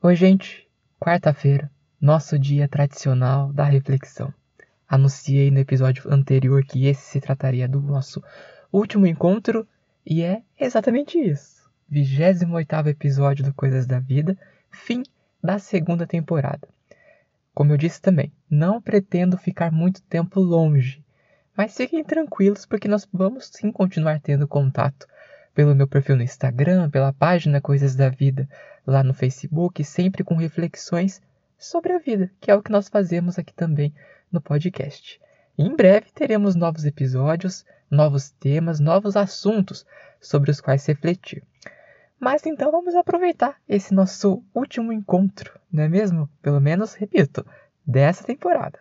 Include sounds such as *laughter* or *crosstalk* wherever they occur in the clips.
Oi, gente. Quarta-feira, nosso dia tradicional da reflexão. Anunciei no episódio anterior que esse se trataria do nosso último encontro e é exatamente isso. 28 episódio do Coisas da Vida, fim da segunda temporada. Como eu disse também, não pretendo ficar muito tempo longe, mas fiquem tranquilos porque nós vamos sim continuar tendo contato pelo meu perfil no Instagram, pela página Coisas da Vida lá no Facebook, sempre com reflexões sobre a vida, que é o que nós fazemos aqui também no podcast. E em breve teremos novos episódios, novos temas, novos assuntos sobre os quais refletir. Mas então vamos aproveitar esse nosso último encontro, não é mesmo? Pelo menos, repito, dessa temporada.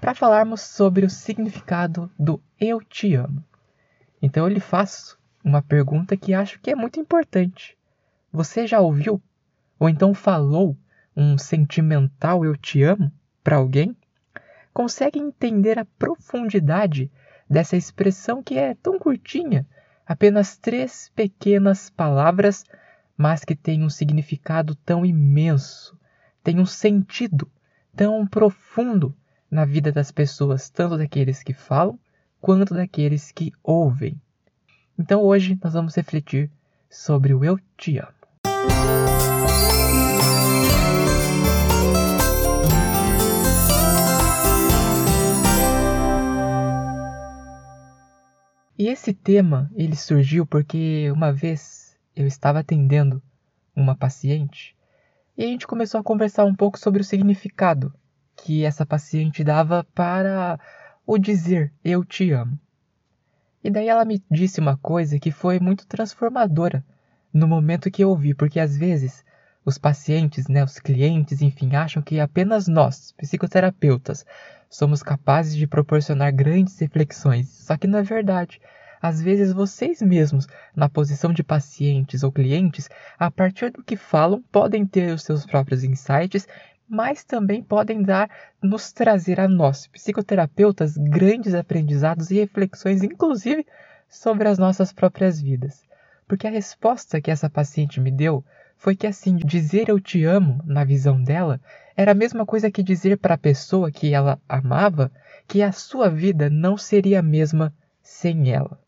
Para falarmos sobre o significado do eu te amo. Então eu lhe faço uma pergunta que acho que é muito importante. Você já ouviu ou então falou um sentimental eu te amo para alguém? Consegue entender a profundidade dessa expressão que é tão curtinha, apenas três pequenas palavras, mas que tem um significado tão imenso, tem um sentido tão profundo na vida das pessoas, tanto daqueles que falam quanto daqueles que ouvem. Então hoje nós vamos refletir sobre o Eu Te Amo. E esse tema ele surgiu porque uma vez eu estava atendendo uma paciente e a gente começou a conversar um pouco sobre o significado que essa paciente dava para o dizer eu te amo. E daí ela me disse uma coisa que foi muito transformadora no momento que eu ouvi, porque às vezes os pacientes, né, os clientes, enfim, acham que apenas nós, psicoterapeutas, somos capazes de proporcionar grandes reflexões. Só que não é verdade. Às vezes vocês mesmos, na posição de pacientes ou clientes, a partir do que falam, podem ter os seus próprios insights mas também podem dar, nos trazer a nós, psicoterapeutas, grandes aprendizados e reflexões, inclusive sobre as nossas próprias vidas. Porque a resposta que essa paciente me deu foi que assim, dizer eu te amo, na visão dela, era a mesma coisa que dizer para a pessoa que ela amava que a sua vida não seria a mesma sem ela.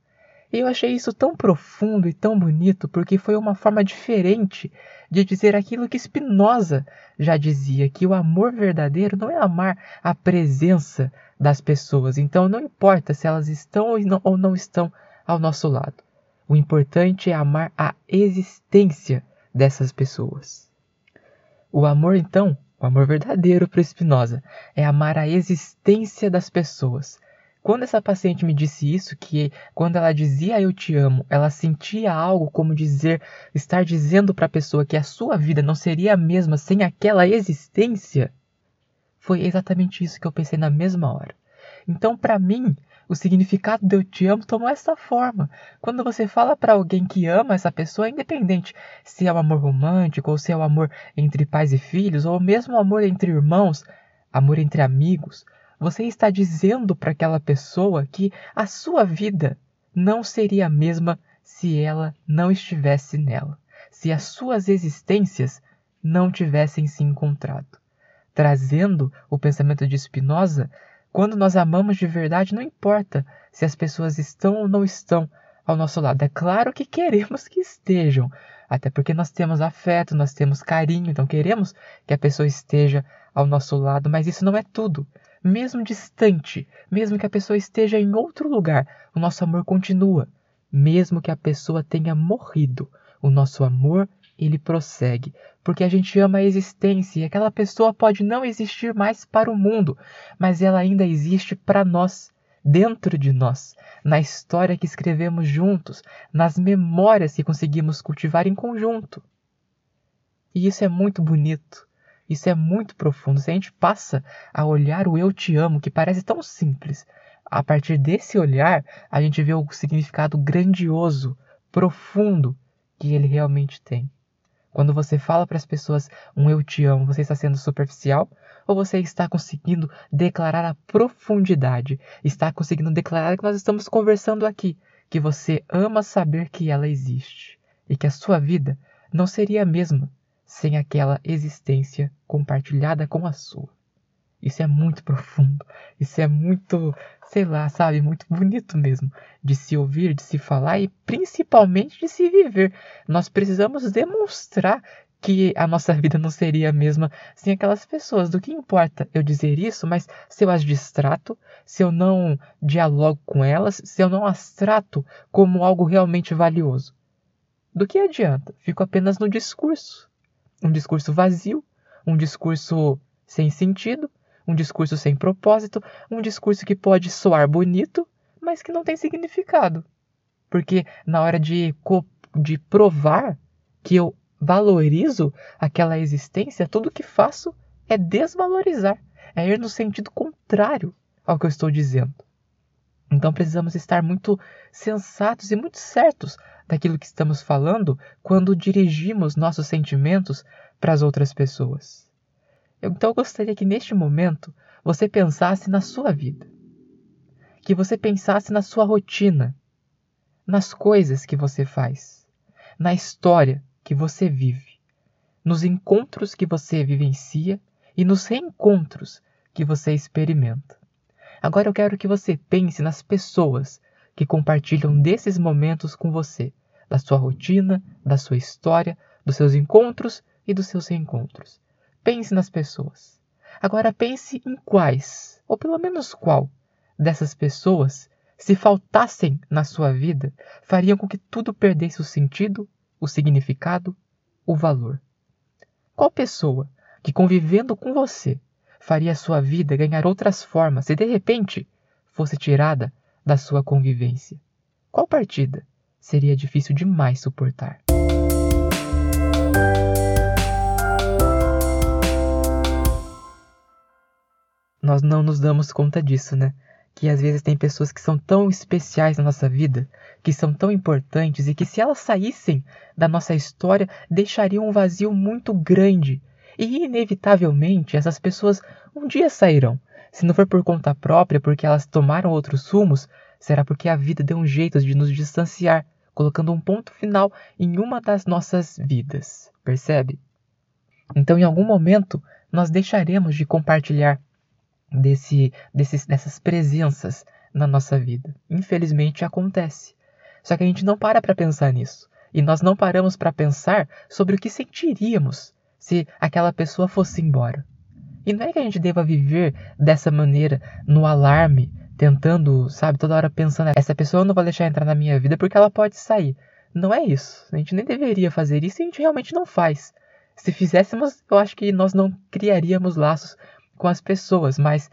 E eu achei isso tão profundo e tão bonito porque foi uma forma diferente de dizer aquilo que Spinoza já dizia, que o amor verdadeiro não é amar a presença das pessoas. Então não importa se elas estão ou não estão ao nosso lado. O importante é amar a existência dessas pessoas. O amor, então, o amor verdadeiro para Spinoza, é amar a existência das pessoas quando essa paciente me disse isso, que quando ela dizia eu te amo, ela sentia algo como dizer, estar dizendo para a pessoa que a sua vida não seria a mesma sem aquela existência, foi exatamente isso que eu pensei na mesma hora. Então, para mim, o significado de eu te amo tomou essa forma. Quando você fala para alguém que ama essa pessoa, independente se é o um amor romântico, ou se é o um amor entre pais e filhos, ou mesmo o um amor entre irmãos, amor entre amigos, você está dizendo para aquela pessoa que a sua vida não seria a mesma se ela não estivesse nela, se as suas existências não tivessem se encontrado. Trazendo o pensamento de Spinoza, quando nós amamos de verdade, não importa se as pessoas estão ou não estão ao nosso lado. É claro que queremos que estejam, até porque nós temos afeto, nós temos carinho, então queremos que a pessoa esteja ao nosso lado, mas isso não é tudo mesmo distante, mesmo que a pessoa esteja em outro lugar, o nosso amor continua. Mesmo que a pessoa tenha morrido, o nosso amor ele prossegue, porque a gente ama a existência e aquela pessoa pode não existir mais para o mundo, mas ela ainda existe para nós, dentro de nós, na história que escrevemos juntos, nas memórias que conseguimos cultivar em conjunto. E isso é muito bonito. Isso é muito profundo. Se a gente passa a olhar o eu te amo, que parece tão simples, a partir desse olhar, a gente vê o significado grandioso, profundo que ele realmente tem. Quando você fala para as pessoas um eu te amo, você está sendo superficial ou você está conseguindo declarar a profundidade? Está conseguindo declarar que nós estamos conversando aqui, que você ama saber que ela existe e que a sua vida não seria a mesma sem aquela existência compartilhada com a sua. Isso é muito profundo, isso é muito, sei lá, sabe, muito bonito mesmo de se ouvir, de se falar e principalmente de se viver. Nós precisamos demonstrar que a nossa vida não seria a mesma sem aquelas pessoas. Do que importa eu dizer isso, mas se eu as distrato, se eu não dialogo com elas, se eu não as trato como algo realmente valioso? Do que adianta? Fico apenas no discurso. Um discurso vazio, um discurso sem sentido, um discurso sem propósito, um discurso que pode soar bonito, mas que não tem significado. Porque na hora de, de provar que eu valorizo aquela existência, tudo que faço é desvalorizar, é ir no sentido contrário ao que eu estou dizendo. Então precisamos estar muito sensatos e muito certos daquilo que estamos falando quando dirigimos nossos sentimentos para as outras pessoas. Então eu gostaria que neste momento você pensasse na sua vida, que você pensasse na sua rotina, nas coisas que você faz, na história que você vive, nos encontros que você vivencia e nos reencontros que você experimenta. Agora eu quero que você pense nas pessoas que compartilham desses momentos com você, da sua rotina, da sua história, dos seus encontros e dos seus reencontros. Pense nas pessoas. Agora pense em quais, ou pelo menos qual, dessas pessoas, se faltassem na sua vida, fariam com que tudo perdesse o sentido o significado, o valor. Qual pessoa que convivendo com você faria sua vida ganhar outras formas se de repente fosse tirada da sua convivência? Qual partida seria difícil demais suportar? Nós não nos damos conta disso, né? que às vezes tem pessoas que são tão especiais na nossa vida, que são tão importantes e que se elas saíssem da nossa história, deixariam um vazio muito grande. E inevitavelmente essas pessoas um dia sairão. Se não for por conta própria, porque elas tomaram outros rumos, será porque a vida deu um jeito de nos distanciar, colocando um ponto final em uma das nossas vidas. Percebe? Então, em algum momento, nós deixaremos de compartilhar desse, desses, dessas presenças na nossa vida. Infelizmente acontece. Só que a gente não para para pensar nisso. E nós não paramos para pensar sobre o que sentiríamos se aquela pessoa fosse embora. E não é que a gente deva viver dessa maneira, no alarme, tentando, sabe, toda hora pensando, essa pessoa não vai deixar entrar na minha vida porque ela pode sair. Não é isso. A gente nem deveria fazer isso e a gente realmente não faz. Se fizéssemos, eu acho que nós não criaríamos laços com as pessoas, mas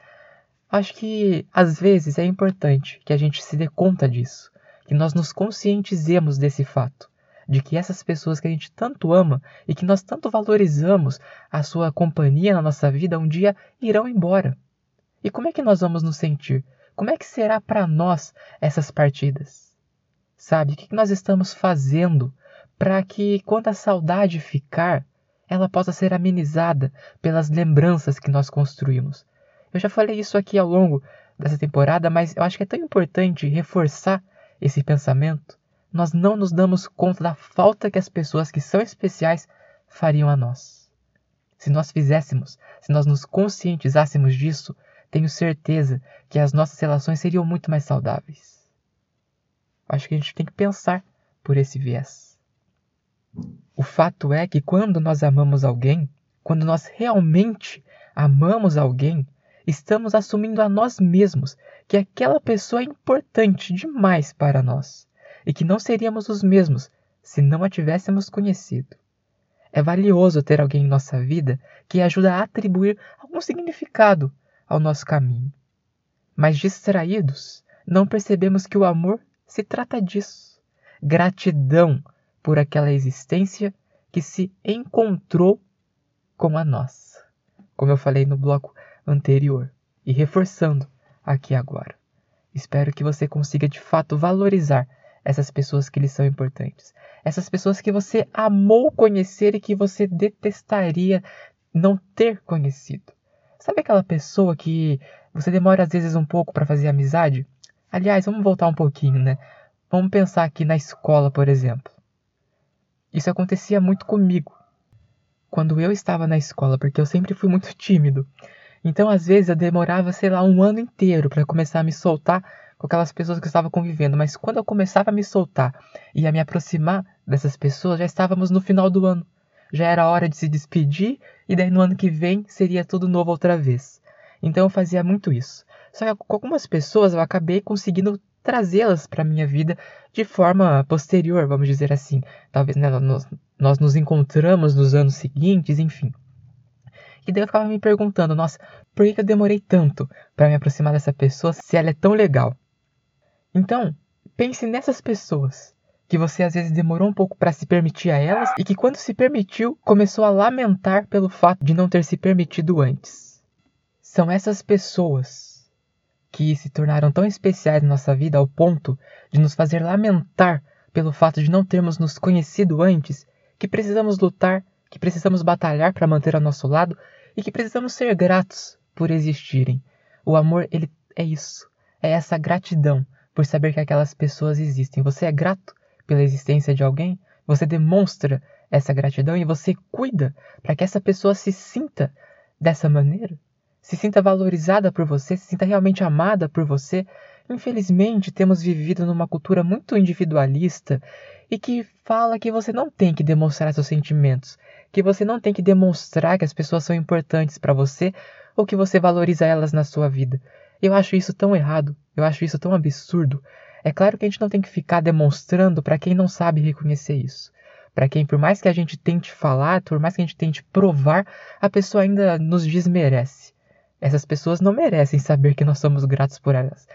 acho que às vezes é importante que a gente se dê conta disso, que nós nos conscientizemos desse fato, de que essas pessoas que a gente tanto ama e que nós tanto valorizamos a sua companhia na nossa vida um dia irão embora. E como é que nós vamos nos sentir? Como é que será para nós essas partidas? Sabe, o que nós estamos fazendo para que quando a saudade ficar, ela possa ser amenizada pelas lembranças que nós construímos. Eu já falei isso aqui ao longo dessa temporada, mas eu acho que é tão importante reforçar esse pensamento. Nós não nos damos conta da falta que as pessoas que são especiais fariam a nós. Se nós fizéssemos, se nós nos conscientizássemos disso, tenho certeza que as nossas relações seriam muito mais saudáveis. Acho que a gente tem que pensar por esse viés. O fato é que quando nós amamos alguém, quando nós realmente amamos alguém, estamos assumindo a nós mesmos que aquela pessoa é importante demais para nós e que não seríamos os mesmos se não a tivéssemos conhecido. É valioso ter alguém em nossa vida que ajuda a atribuir algum significado ao nosso caminho. Mas distraídos, não percebemos que o amor se trata disso. Gratidão por aquela existência que se encontrou com a nossa, como eu falei no bloco anterior, e reforçando aqui agora. Espero que você consiga de fato valorizar essas pessoas que lhe são importantes, essas pessoas que você amou conhecer e que você detestaria não ter conhecido. Sabe aquela pessoa que você demora às vezes um pouco para fazer amizade? Aliás, vamos voltar um pouquinho, né? Vamos pensar aqui na escola, por exemplo. Isso acontecia muito comigo. quando eu estava na escola, porque eu sempre fui muito tímido. Então, às vezes, eu demorava, sei lá, um ano inteiro para começar a me soltar com aquelas pessoas que eu estava convivendo. Mas quando eu começava a me soltar e a me aproximar dessas pessoas, já estávamos no final do ano. Já era hora de se despedir e daí no ano que vem seria tudo novo outra vez. Então eu fazia muito isso. Só que com algumas pessoas eu acabei conseguindo trazê-las para minha vida de forma posterior, vamos dizer assim. Talvez né, nós, nós nos encontramos nos anos seguintes, enfim. E daí eu ficava me perguntando, nossa, por que eu demorei tanto para me aproximar dessa pessoa se ela é tão legal? Então, pense nessas pessoas que você às vezes demorou um pouco para se permitir a elas e que quando se permitiu começou a lamentar pelo fato de não ter se permitido antes. São essas pessoas que se tornaram tão especiais na nossa vida ao ponto de nos fazer lamentar pelo fato de não termos nos conhecido antes, que precisamos lutar, que precisamos batalhar para manter ao nosso lado e que precisamos ser gratos por existirem. O amor, ele é isso, é essa gratidão por saber que aquelas pessoas existem. Você é grato pela existência de alguém, você demonstra essa gratidão e você cuida para que essa pessoa se sinta dessa maneira, se sinta valorizada por você, se sinta realmente amada por você. Infelizmente, temos vivido numa cultura muito individualista e que fala que você não tem que demonstrar seus sentimentos, que você não tem que demonstrar que as pessoas são importantes para você ou que você valoriza elas na sua vida. Eu acho isso tão errado, eu acho isso tão absurdo. É claro que a gente não tem que ficar demonstrando para quem não sabe reconhecer isso. Para quem, por mais que a gente tente falar, por mais que a gente tente provar, a pessoa ainda nos desmerece. Essas pessoas não merecem saber que nós somos gratos por elas.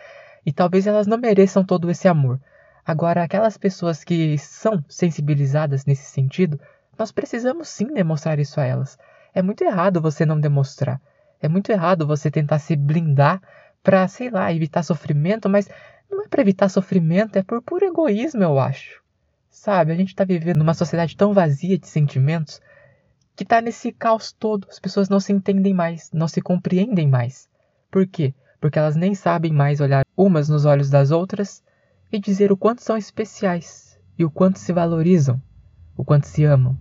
E talvez elas não mereçam todo esse amor. Agora, aquelas pessoas que são sensibilizadas nesse sentido, nós precisamos sim demonstrar isso a elas. É muito errado você não demonstrar. É muito errado você tentar se blindar para, sei lá, evitar sofrimento, mas não é para evitar sofrimento, é por puro egoísmo, eu acho. Sabe, a gente está vivendo numa sociedade tão vazia de sentimentos que está nesse caos todo. As pessoas não se entendem mais, não se compreendem mais. Por quê? Porque elas nem sabem mais olhar umas nos olhos das outras e dizer o quanto são especiais e o quanto se valorizam, o quanto se amam.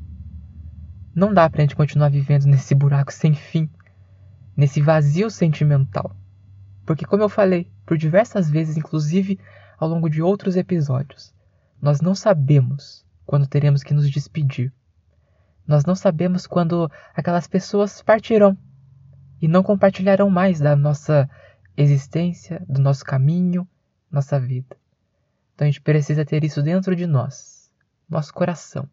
Não dá pra gente continuar vivendo nesse buraco sem fim, nesse vazio sentimental. Porque, como eu falei por diversas vezes, inclusive ao longo de outros episódios, nós não sabemos quando teremos que nos despedir. Nós não sabemos quando aquelas pessoas partirão e não compartilharão mais da nossa existência, do nosso caminho, nossa vida. Então a gente precisa ter isso dentro de nós, nosso coração,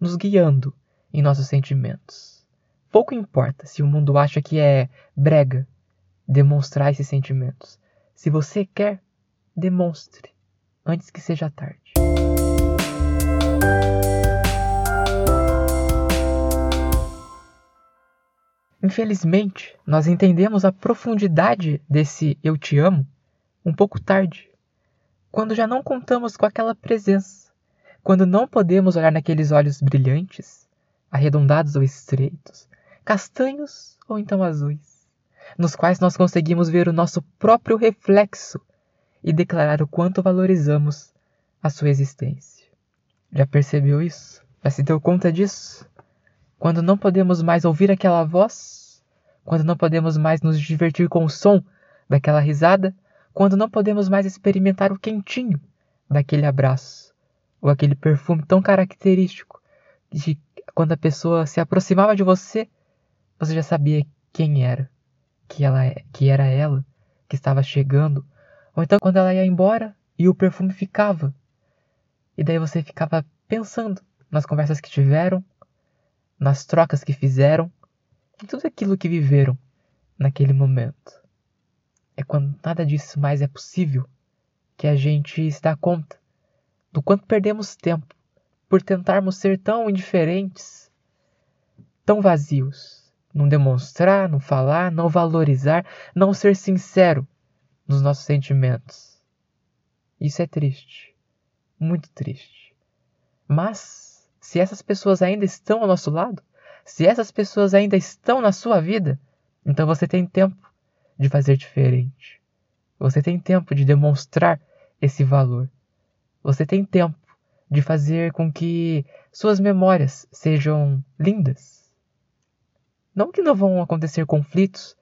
nos guiando em nossos sentimentos. Pouco importa se o mundo acha que é brega demonstrar esses sentimentos. Se você quer, demonstre antes que seja tarde. Infelizmente, nós entendemos a profundidade desse eu te amo um pouco tarde, quando já não contamos com aquela presença, quando não podemos olhar naqueles olhos brilhantes, arredondados ou estreitos, castanhos ou então azuis nos quais nós conseguimos ver o nosso próprio reflexo e declarar o quanto valorizamos a sua existência. Já percebeu isso? Já se deu conta disso? Quando não podemos mais ouvir aquela voz, quando não podemos mais nos divertir com o som daquela risada, quando não podemos mais experimentar o quentinho daquele abraço, ou aquele perfume tão característico de quando a pessoa se aproximava de você, você já sabia quem era que, ela, é, que era ela que estava chegando, ou então quando ela ia embora e o perfume ficava. E daí você ficava pensando nas conversas que tiveram, nas trocas que fizeram, em tudo aquilo que viveram naquele momento. É quando nada disso mais é possível que a gente se dá conta do quanto perdemos tempo por tentarmos ser tão indiferentes, tão vazios não demonstrar, não falar, não valorizar, não ser sincero nos nossos sentimentos. Isso é triste, muito triste. Mas, se essas pessoas ainda estão ao nosso lado, se essas pessoas ainda estão na sua vida, então você tem tempo de fazer diferente. Você tem tempo de demonstrar esse valor. Você tem tempo de fazer com que suas memórias sejam lindas, Não que não vão acontecer conflitos,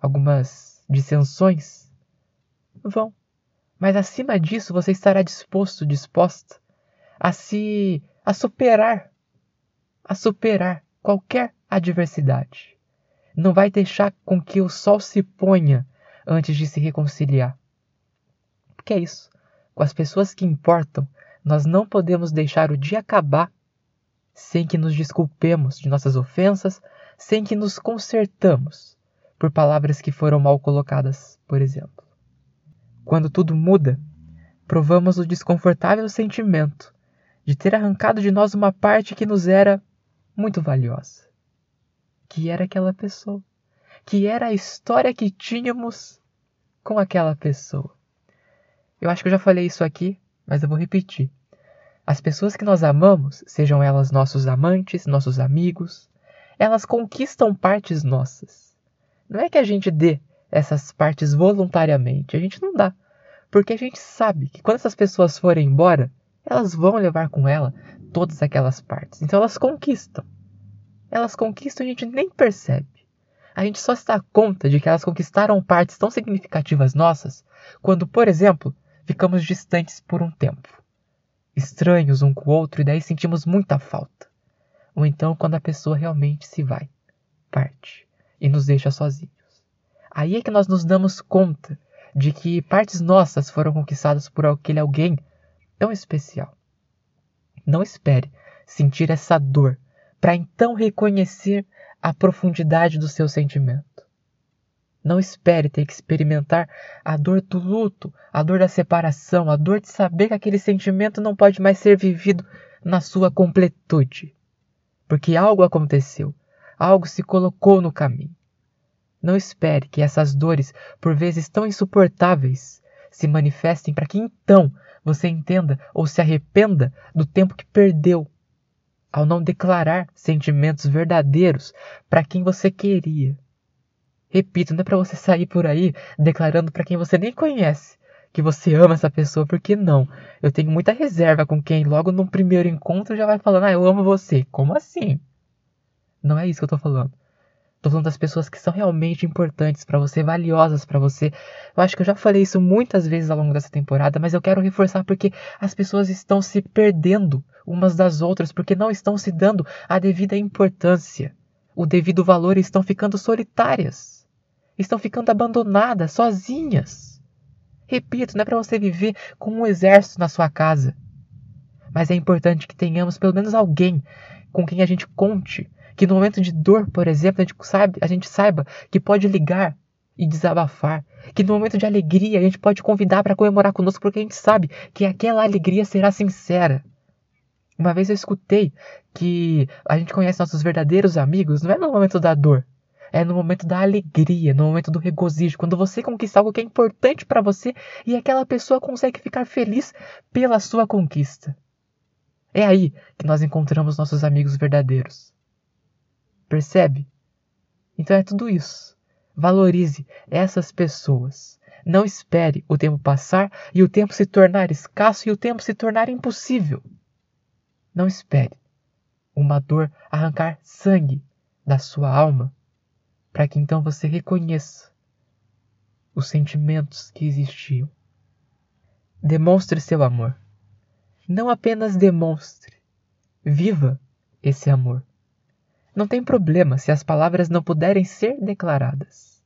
algumas dissensões. Vão. Mas acima disso, você estará disposto, disposta a se a superar, a superar qualquer adversidade. Não vai deixar com que o sol se ponha antes de se reconciliar. Porque é isso. Com as pessoas que importam, nós não podemos deixar o dia acabar sem que nos desculpemos de nossas ofensas, sem que nos consertamos por palavras que foram mal colocadas, por exemplo. Quando tudo muda, provamos o desconfortável sentimento de ter arrancado de nós uma parte que nos era muito valiosa, que era aquela pessoa, que era a história que tínhamos com aquela pessoa. Eu acho que eu já falei isso aqui, mas eu vou repetir. As pessoas que nós amamos, sejam elas nossos amantes, nossos amigos, elas conquistam partes nossas. Não é que a gente dê essas partes voluntariamente, a gente não dá. Porque a gente sabe que quando essas pessoas forem embora, elas vão levar com ela todas aquelas partes. Então elas conquistam. Elas conquistam e a gente nem percebe. A gente só se dá conta de que elas conquistaram partes tão significativas nossas quando, por exemplo, ficamos distantes por um tempo, estranhos um com o outro e daí sentimos muita falta. Ou então quando a pessoa realmente se vai, parte e nos deixa sozinhos. Aí é que nós nos damos conta de que partes nossas foram conquistadas por aquele alguém tão especial. Não espere sentir essa dor para então reconhecer a profundidade do seu sentimento. Não espere ter que experimentar a dor do luto, a dor da separação, a dor de saber que aquele sentimento não pode mais ser vivido na sua completude. Porque algo aconteceu, algo se colocou no caminho. Não espere que essas dores, por vezes tão insuportáveis, se manifestem para que então você entenda ou se arrependa do tempo que perdeu ao não declarar sentimentos verdadeiros para quem você queria. Repito, não é para você sair por aí declarando para quem você nem conhece que você ama essa pessoa, porque não. Eu tenho muita reserva com quem logo no primeiro encontro já vai falando: "Ah, eu amo você". Como assim? Não é isso que eu tô falando. Tô falando das pessoas que são realmente importantes para você, valiosas para você. Eu acho que eu já falei isso muitas vezes ao longo dessa temporada, mas eu quero reforçar porque as pessoas estão se perdendo umas das outras porque não estão se dando a devida importância, o devido valor e estão ficando solitárias. Estão ficando abandonadas, sozinhas. Repito, não é para você viver com um exército na sua casa. Mas é importante que tenhamos pelo menos alguém com quem a gente conte que no momento de dor, por exemplo, a gente, a gente saiba que pode ligar e desabafar. Que no momento de alegria a gente pode convidar para comemorar conosco, porque a gente sabe que aquela alegria será sincera. Uma vez eu escutei que a gente conhece nossos verdadeiros amigos não é no momento da dor, é no momento da alegria, no momento do regozijo, quando você conquista algo que é importante para você e aquela pessoa consegue ficar feliz pela sua conquista. É aí que nós encontramos nossos amigos verdadeiros. Percebe? Então é tudo isso. Valorize essas pessoas. Não espere o tempo passar e o tempo se tornar escasso e o tempo se tornar impossível. Não espere uma dor arrancar sangue da sua alma para que então você reconheça os sentimentos que existiam. Demonstre seu amor. Não apenas demonstre, viva esse amor. Não tem problema se as palavras não puderem ser declaradas.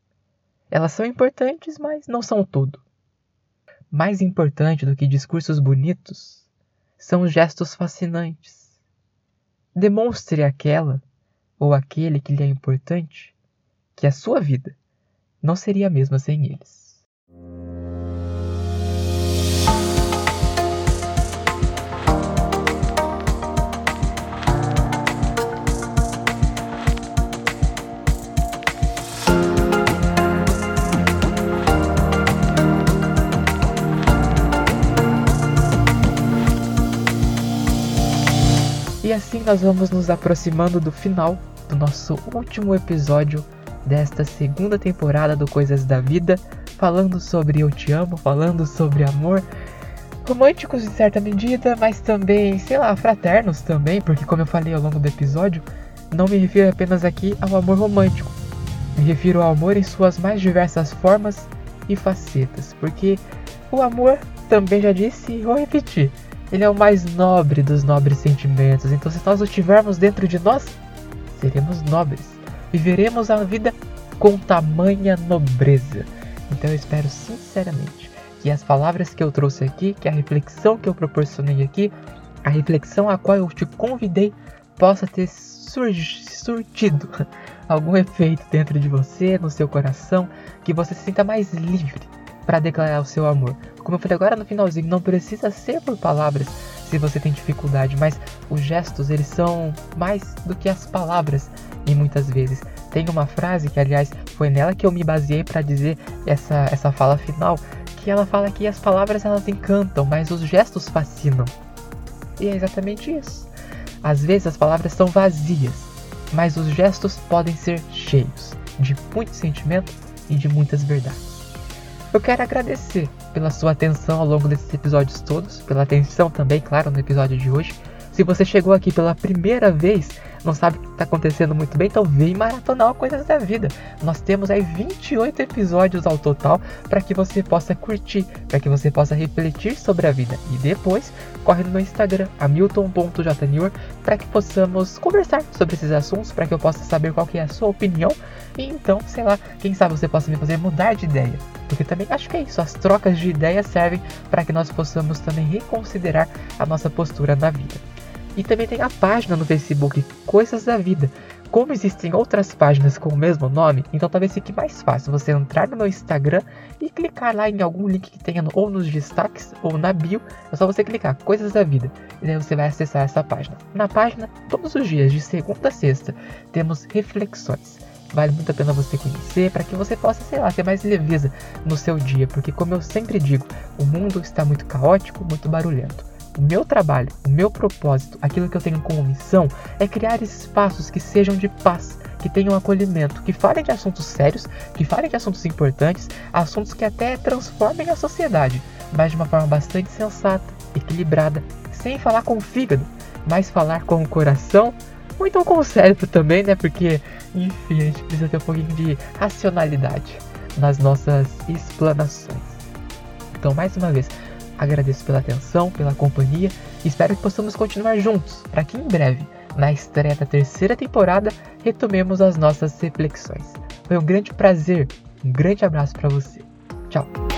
Elas são importantes, mas não são tudo. Mais importante do que discursos bonitos são os gestos fascinantes. Demonstre aquela ou aquele que lhe é importante que a sua vida não seria a mesma sem eles. E assim nós vamos nos aproximando do final do nosso último episódio desta segunda temporada do Coisas da Vida, falando sobre Eu Te Amo, falando sobre amor, românticos em certa medida, mas também, sei lá, fraternos também, porque como eu falei ao longo do episódio, não me refiro apenas aqui ao amor romântico. Me refiro ao amor em suas mais diversas formas e facetas, porque o amor, também já disse e vou repetir, ele é o mais nobre dos nobres sentimentos. Então, se nós o tivermos dentro de nós, seremos nobres. Viveremos a vida com tamanha nobreza. Então, eu espero sinceramente que as palavras que eu trouxe aqui, que a reflexão que eu proporcionei aqui, a reflexão a qual eu te convidei, possa ter surtido *laughs* algum efeito dentro de você, no seu coração, que você se sinta mais livre para declarar o seu amor. Como eu falei agora no finalzinho, não precisa ser por palavras se você tem dificuldade, mas os gestos eles são mais do que as palavras e muitas vezes. Tem uma frase que aliás foi nela que eu me baseei para dizer essa essa fala final, que ela fala que as palavras elas encantam, mas os gestos fascinam. E é exatamente isso. Às vezes as palavras são vazias, mas os gestos podem ser cheios de muito sentimento e de muitas verdades. Eu quero agradecer pela sua atenção ao longo desses episódios todos, pela atenção também, claro, no episódio de hoje. Se você chegou aqui pela primeira vez, não sabe o que está acontecendo muito bem, então vem maratonar coisas da vida. Nós temos aí 28 episódios ao total para que você possa curtir, para que você possa refletir sobre a vida. E depois, corre no meu Instagram, hamilton.jnewer, para que possamos conversar sobre esses assuntos, para que eu possa saber qual que é a sua opinião. E então, sei lá, quem sabe você possa me fazer mudar de ideia. Porque também acho que é isso, as trocas de ideias servem para que nós possamos também reconsiderar a nossa postura na vida. E também tem a página no Facebook Coisas da Vida. Como existem outras páginas com o mesmo nome, então talvez fique mais fácil você entrar no meu Instagram e clicar lá em algum link que tenha ou nos destaques ou na bio. É só você clicar Coisas da Vida e daí você vai acessar essa página. Na página, todos os dias, de segunda a sexta, temos reflexões. Vale muito a pena você conhecer para que você possa, sei lá, ter mais leveza no seu dia, porque como eu sempre digo, o mundo está muito caótico, muito barulhento. O meu trabalho, o meu propósito, aquilo que eu tenho como missão é criar espaços que sejam de paz, que tenham acolhimento, que falem de assuntos sérios, que falem de assuntos importantes, assuntos que até transformem a sociedade, mas de uma forma bastante sensata, equilibrada, sem falar com o fígado, mas falar com o coração, ou então com o cérebro também, né? Porque, enfim, a gente precisa ter um pouquinho de racionalidade nas nossas explanações. Então, mais uma vez, Agradeço pela atenção, pela companhia e espero que possamos continuar juntos para que em breve, na estreia da terceira temporada, retomemos as nossas reflexões. Foi um grande prazer, um grande abraço para você. Tchau!